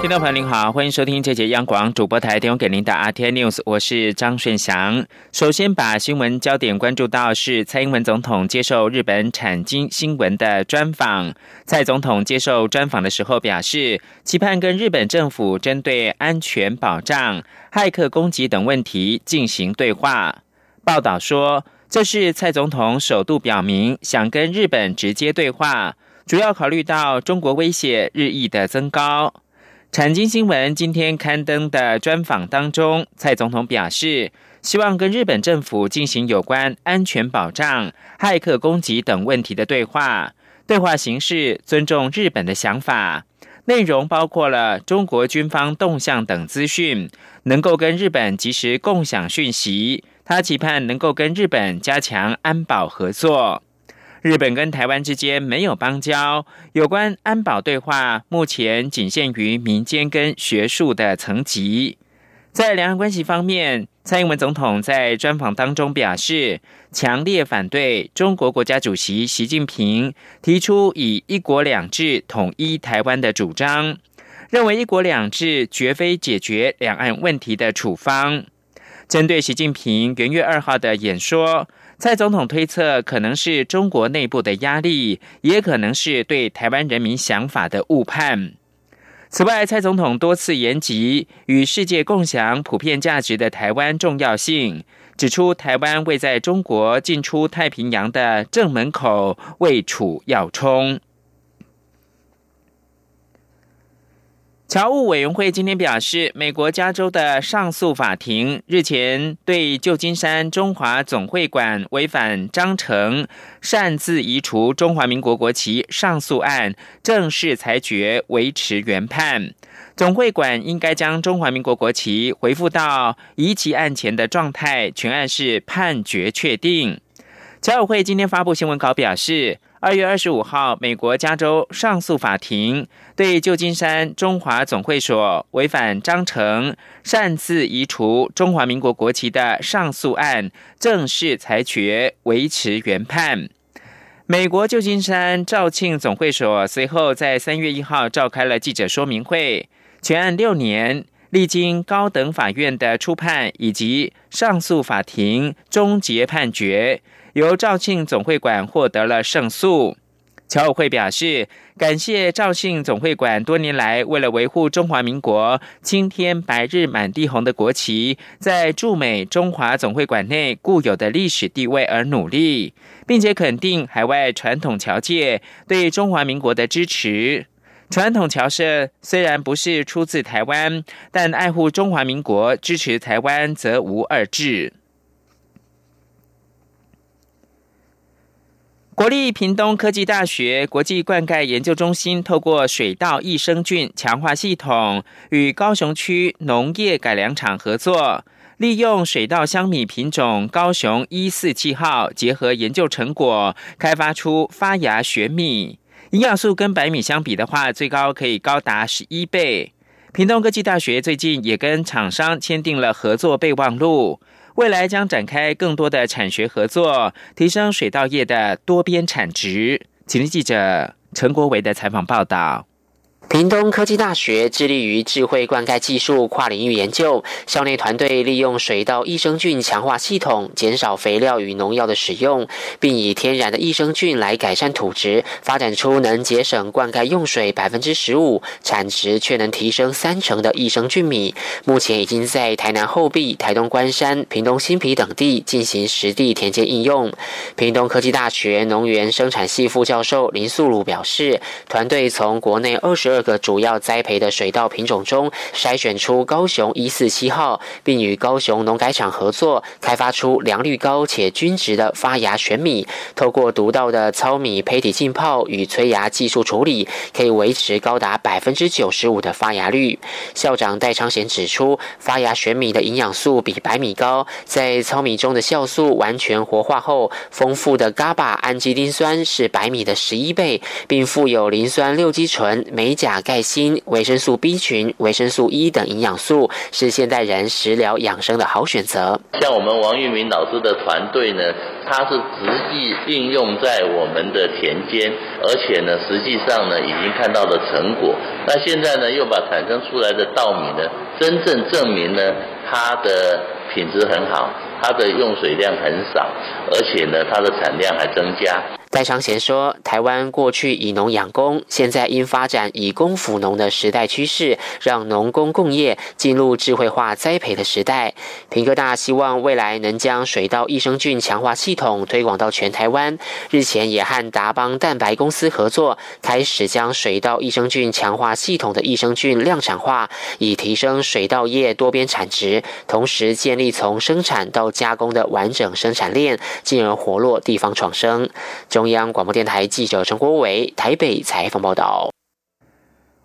听众朋友您好，欢迎收听这节央广主播台提供给您的 RT News，我是张顺祥。首先把新闻焦点关注到是蔡英文总统接受日本产经新闻的专访。蔡总统接受专访的时候表示，期盼跟日本政府针对安全保障、骇客攻击等问题进行对话。报道说，这是蔡总统首度表明想跟日本直接对话，主要考虑到中国威胁日益的增高。产经新闻今天刊登的专访当中，蔡总统表示，希望跟日本政府进行有关安全保障、骇客攻击等问题的对话。对话形式尊重日本的想法，内容包括了中国军方动向等资讯，能够跟日本及时共享讯息。他期盼能够跟日本加强安保合作。日本跟台湾之间没有邦交，有关安保对话目前仅限于民间跟学术的层级。在两岸关系方面，蔡英文总统在专访当中表示，强烈反对中国国家主席习近平提出以“一国两制”统一台湾的主张，认为“一国两制”绝非解决两岸问题的处方。针对习近平元月二号的演说。蔡总统推测，可能是中国内部的压力，也可能是对台湾人民想法的误判。此外，蔡总统多次言及与世界共享普遍价值的台湾重要性，指出台湾位在中国进出太平洋的正门口，位处要冲。侨务委员会今天表示，美国加州的上诉法庭日前对旧金山中华总会馆违反章程、擅自移除中华民国国旗上诉案正式裁决维持原判。总会馆应该将中华民国国旗回复到移旗案前的状态，全案是判决确定。侨委会今天发布新闻稿表示。二月二十五号，美国加州上诉法庭对旧金山中华总会所违反章程、擅自移除中华民国国旗的上诉案正式裁决维持原判。美国旧金山肇庆总会所随后在三月一号召开了记者说明会，全案六年，历经高等法院的初判以及上诉法庭终结判决。由肇庆总会馆获得了胜诉。侨委会表示，感谢肇庆总会馆多年来为了维护中华民国青天白日满地红的国旗，在驻美中华总会馆内固有的历史地位而努力，并且肯定海外传统侨界对中华民国的支持。传统侨社虽然不是出自台湾，但爱护中华民国、支持台湾则无二致。国立屏东科技大学国际灌溉研究中心透过水稻益生菌强化系统，与高雄区农业改良场合作，利用水稻香米品种高雄一四七号，结合研究成果，开发出发芽玄米，营养素跟白米相比的话，最高可以高达十一倍。屏东科技大学最近也跟厂商签订了合作备忘录。未来将展开更多的产学合作，提升水稻业的多边产值。请听记者陈国维的采访报道。屏东科技大学致力于智慧灌溉技术跨领域研究，校内团队利用水稻益生菌强化系统，减少肥料与农药的使用，并以天然的益生菌来改善土质，发展出能节省灌溉用水百分之十五、产值却能提升三成的益生菌米。目前已经在台南后壁、台东关山、屏东新皮等地进行实地田间应用。屏东科技大学农园生产系副教授林素鲁表示，团队从国内二十二。个主要栽培的水稻品种中筛选出高雄一四七号，并与高雄农改场合作，开发出良率高且均值的发芽全米。透过独到的糙米胚体浸泡与催芽技术处理，可以维持高达百分之九十五的发芽率。校长戴昌贤指出，发芽玄米的营养素比白米高，在糙米中的酵素完全活化后，丰富的 GABA 氨基丁酸是白米的十一倍，并富有磷酸六基醇、镁钾。钾、钙、锌、维生素 B 群、维生素 E 等营养素，是现代人食疗养生的好选择。像我们王玉明老师的团队呢，他是实际应用在我们的田间，而且呢，实际上呢，已经看到了成果。那现在呢，又把产生出来的稻米呢，真正证明呢，它的品质很好，它的用水量很少，而且呢，它的产量还增加。戴昌贤说：“台湾过去以农养工，现在因发展以工辅农的时代趋势，让农工共业进入智慧化栽培的时代。平科大希望未来能将水稻益生菌强化系统推广到全台湾。日前也和达邦蛋白公司合作，开始将水稻益生菌强化系统的益生菌量产化，以提升水稻业多边产值，同时建立从生产到加工的完整生产链，进而活络地方创生。”中央广播电台记者陈国伟台北采访报道：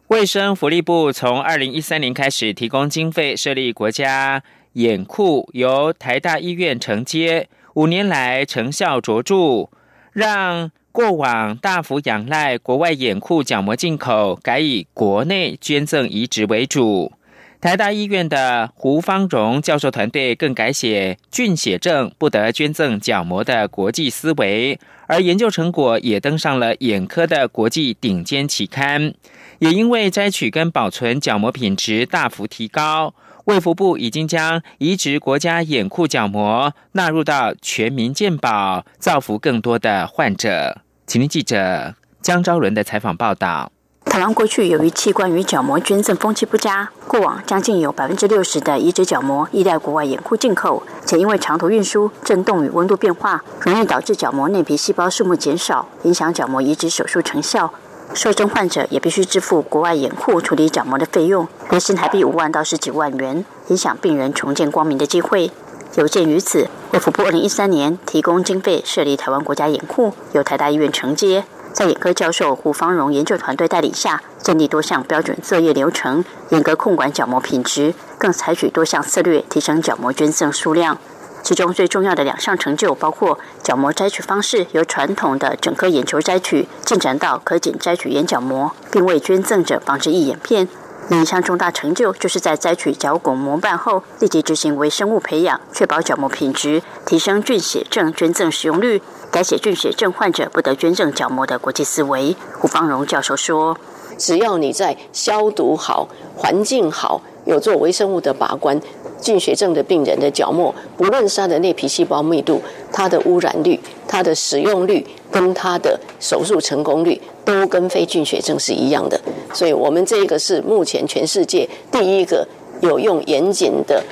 卫生福利部从二零一三年开始提供经费设立国家眼库，由台大医院承接，五年来成效卓著，让过往大幅仰赖国外眼库角膜进口，改以国内捐赠移植为主。台大医院的胡方荣教授团队更改写菌血症不得捐赠角膜的国际思维，而研究成果也登上了眼科的国际顶尖期刊。也因为摘取跟保存角膜品质大幅提高，卫福部已经将移植国家眼库角膜纳入到全民健保，造福更多的患者。请听记者江昭伦的采访报道。台湾过去由于器官与角膜捐赠风气不佳，过往将近有百分之六十的移植角膜依赖国外眼库进口，且因为长途运输、震动与温度变化，容易导致角膜内皮细胞数目减少，影响角膜移植手术成效。受赠患者也必须支付国外眼库处理角膜的费用，约新台币五万到十几万元，影响病人重见光明的机会。有鉴于此，卫福部二零一三年提供经费设立台湾国家眼库，由台大医院承接。在眼科教授胡方荣研究团队带领下，建立多项标准作业流程，严格控管角膜品质，更采取多项策略提升角膜捐赠数量。其中最重要的两项成就，包括角膜摘取方式由传统的整个眼球摘取，进展到可仅摘取眼角膜，并为捐赠者防止异眼片。另一项重大成就，就是在摘取角骨膜瓣后，立即执行微生物培养，确保角膜品质，提升菌血症捐赠使用率。改写菌血症患者不得捐赠角膜的国际思维，胡方荣教授说：“只要你在消毒好、环境好、有做微生物的把关，菌血症的病人的角膜，不论是它的内皮细胞密度、它的污染率、它的使用率跟它的手术成功率，都跟非菌血症是一样的。所以，我们这个是目前全世界第一个有用严谨的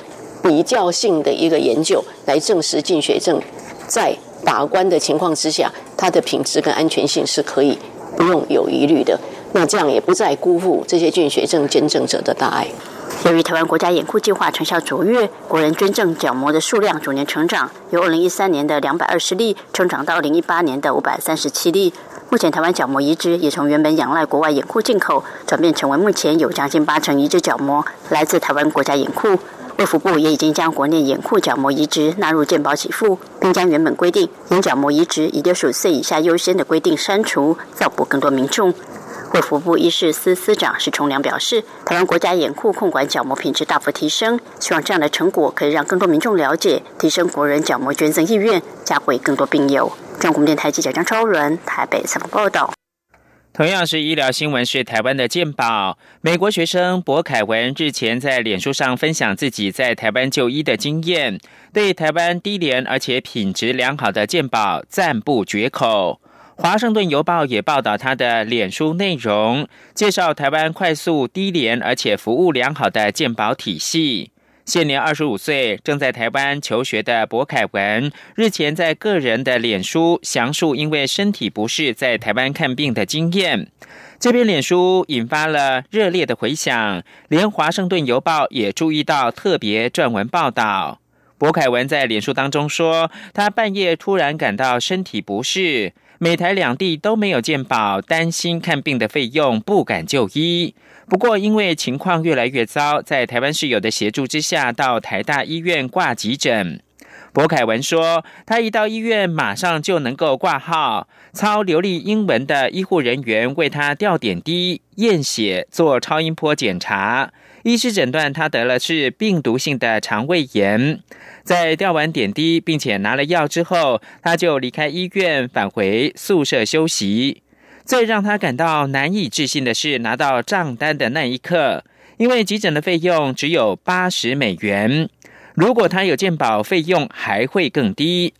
比较性的一个研究来证实进血症在。”把关的情况之下，它的品质跟安全性是可以不用有疑虑的。那这样也不再辜负这些菌血症捐赠者的大爱。由于台湾国家眼库计划成效卓越，国人捐赠角膜的数量逐年成长，由二零一三年的两百二十例成长到二零一八年的五百三十七例。目前台湾角膜移植也从原本仰赖国外眼库进口，转变成为目前有将近八成移植角膜来自台湾国家眼库。卫福部也已经将国内眼库角膜移植纳入健保给付，并将原本规定眼角膜移植以六十五岁以下优先的规定删除，造福更多民众。卫福部医事司司长石崇良表示，台湾国家眼库控管角膜品质大幅提升，希望这样的成果可以让更多民众了解，提升国人角膜捐赠意愿，加惠更多病友。中国电台记者张超伦台北采访报道。同样是医疗新闻，是台湾的健保。美国学生博凯文日前在脸书上分享自己在台湾就医的经验，对台湾低廉而且品质良好的健保赞不绝口。华盛顿邮报也报道他的脸书内容，介绍台湾快速、低廉而且服务良好的健保体系。现年二十五岁，正在台湾求学的博凯文，日前在个人的脸书详述因为身体不适在台湾看病的经验。这篇脸书引发了热烈的回响，连《华盛顿邮报》也注意到，特别撰文报道。博凯文在脸书当中说，他半夜突然感到身体不适，美台两地都没有健保，担心看病的费用，不敢就医。不过，因为情况越来越糟，在台湾室友的协助之下，到台大医院挂急诊。博凯文说，他一到医院马上就能够挂号，操流利英文的医护人员为他吊点滴、验血、做超音波检查。医师诊断他得了是病毒性的肠胃炎。在吊完点滴并且拿了药之后，他就离开医院返回宿舍休息。最让他感到难以置信的是，拿到账单的那一刻，因为急诊的费用只有八十美元。如果他有健保，费用还会更低。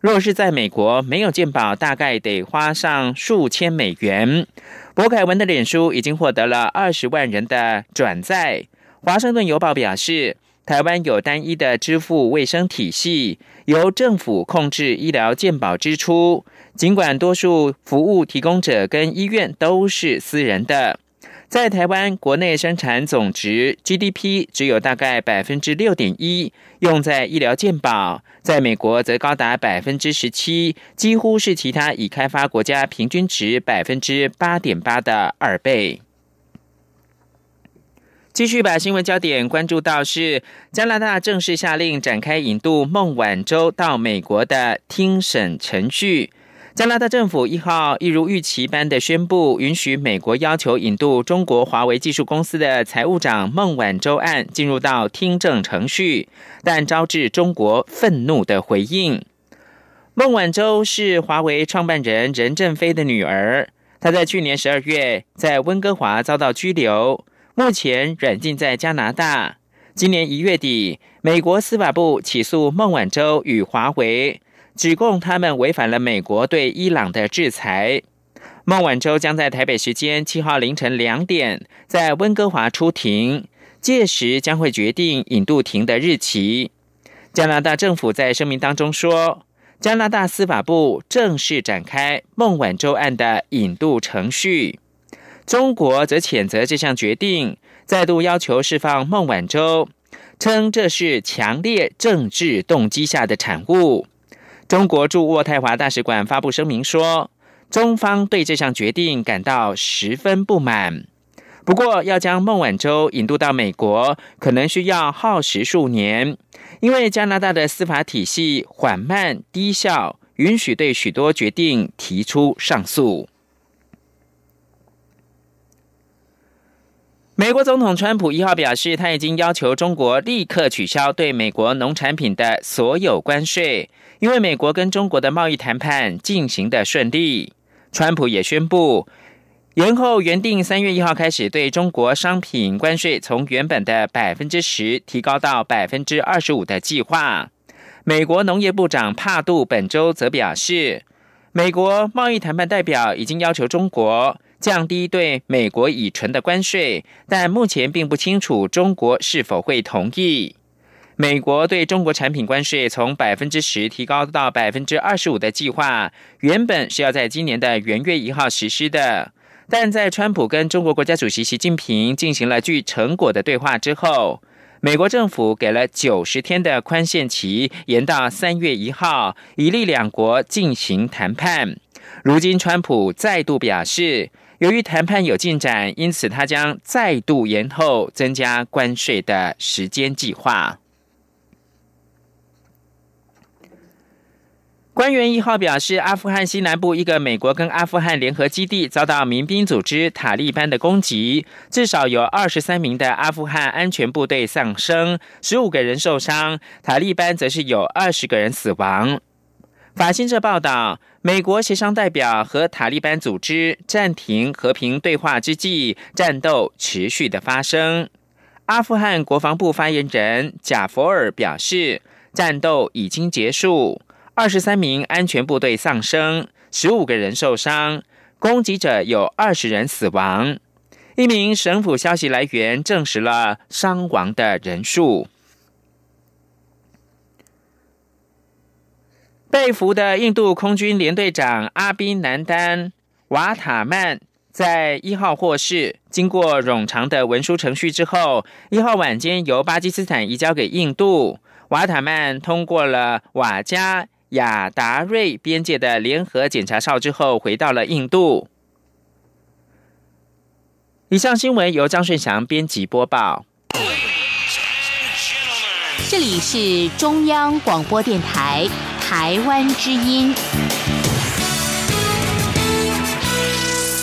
若是在美国没有健保，大概得花上数千美元。博凯文的脸书已经获得了二十万人的转载。华盛顿邮报表示，台湾有单一的支付卫生体系，由政府控制医疗健保支出，尽管多数服务提供者跟医院都是私人的。在台湾国内生产总值 GDP 只有大概百分之六点一用在医疗健保，在美国则高达百分之十七，几乎是其他已开发国家平均值百分之八点八的二倍。继续把新闻焦点关注到是加拿大正式下令展开引渡孟晚舟到美国的听审程序。加拿大政府一号一如预期般的宣布，允许美国要求引渡中国华为技术公司的财务长孟晚舟案进入到听证程序，但招致中国愤怒的回应。孟晚舟是华为创办人任正非的女儿，她在去年十二月在温哥华遭到拘留，目前软禁在加拿大。今年一月底，美国司法部起诉孟晚舟与华为。指控他们违反了美国对伊朗的制裁。孟晚舟将在台北时间七号凌晨两点在温哥华出庭，届时将会决定引渡庭的日期。加拿大政府在声明当中说，加拿大司法部正式展开孟晚舟案的引渡程序。中国则谴责这项决定，再度要求释放孟晚舟，称这是强烈政治动机下的产物。中国驻渥太华大使馆发布声明说，中方对这项决定感到十分不满。不过，要将孟晚舟引渡到美国，可能需要耗时数年，因为加拿大的司法体系缓慢低效，允许对许多决定提出上诉。美国总统川普一号表示，他已经要求中国立刻取消对美国农产品的所有关税。因为美国跟中国的贸易谈判进行的顺利，川普也宣布延后原定三月一号开始对中国商品关税从原本的百分之十提高到百分之二十五的计划。美国农业部长帕杜本周则表示，美国贸易谈判代表已经要求中国降低对美国乙醇的关税，但目前并不清楚中国是否会同意。美国对中国产品关税从百分之十提高到百分之二十五的计划，原本是要在今年的元月一号实施的，但在川普跟中国国家主席习近平进行了具成果的对话之后，美国政府给了九十天的宽限期，延到三月一号，以利两国进行谈判。如今，川普再度表示，由于谈判有进展，因此他将再度延后增加关税的时间计划。官员一号表示，阿富汗西南部一个美国跟阿富汗联合基地遭到民兵组织塔利班的攻击，至少有二十三名的阿富汗安全部队丧生，十五个人受伤，塔利班则是有二十个人死亡。法新社报道，美国协商代表和塔利班组织暂停和平对话之际，战斗持续的发生。阿富汗国防部发言人贾佛尔表示，战斗已经结束。二十三名安全部队丧生，十五个人受伤，攻击者有二十人死亡。一名省府消息来源证实了伤亡的人数。被俘的印度空军联队长阿宾南丹瓦塔曼在一号获释，经过冗长的文书程序之后，一号晚间由巴基斯坦移交给印度。瓦塔曼通过了瓦加。亚达瑞边界的联合检查哨之后，回到了印度。以上新闻由张顺祥编辑播报。这里是中央广播电台台湾之音。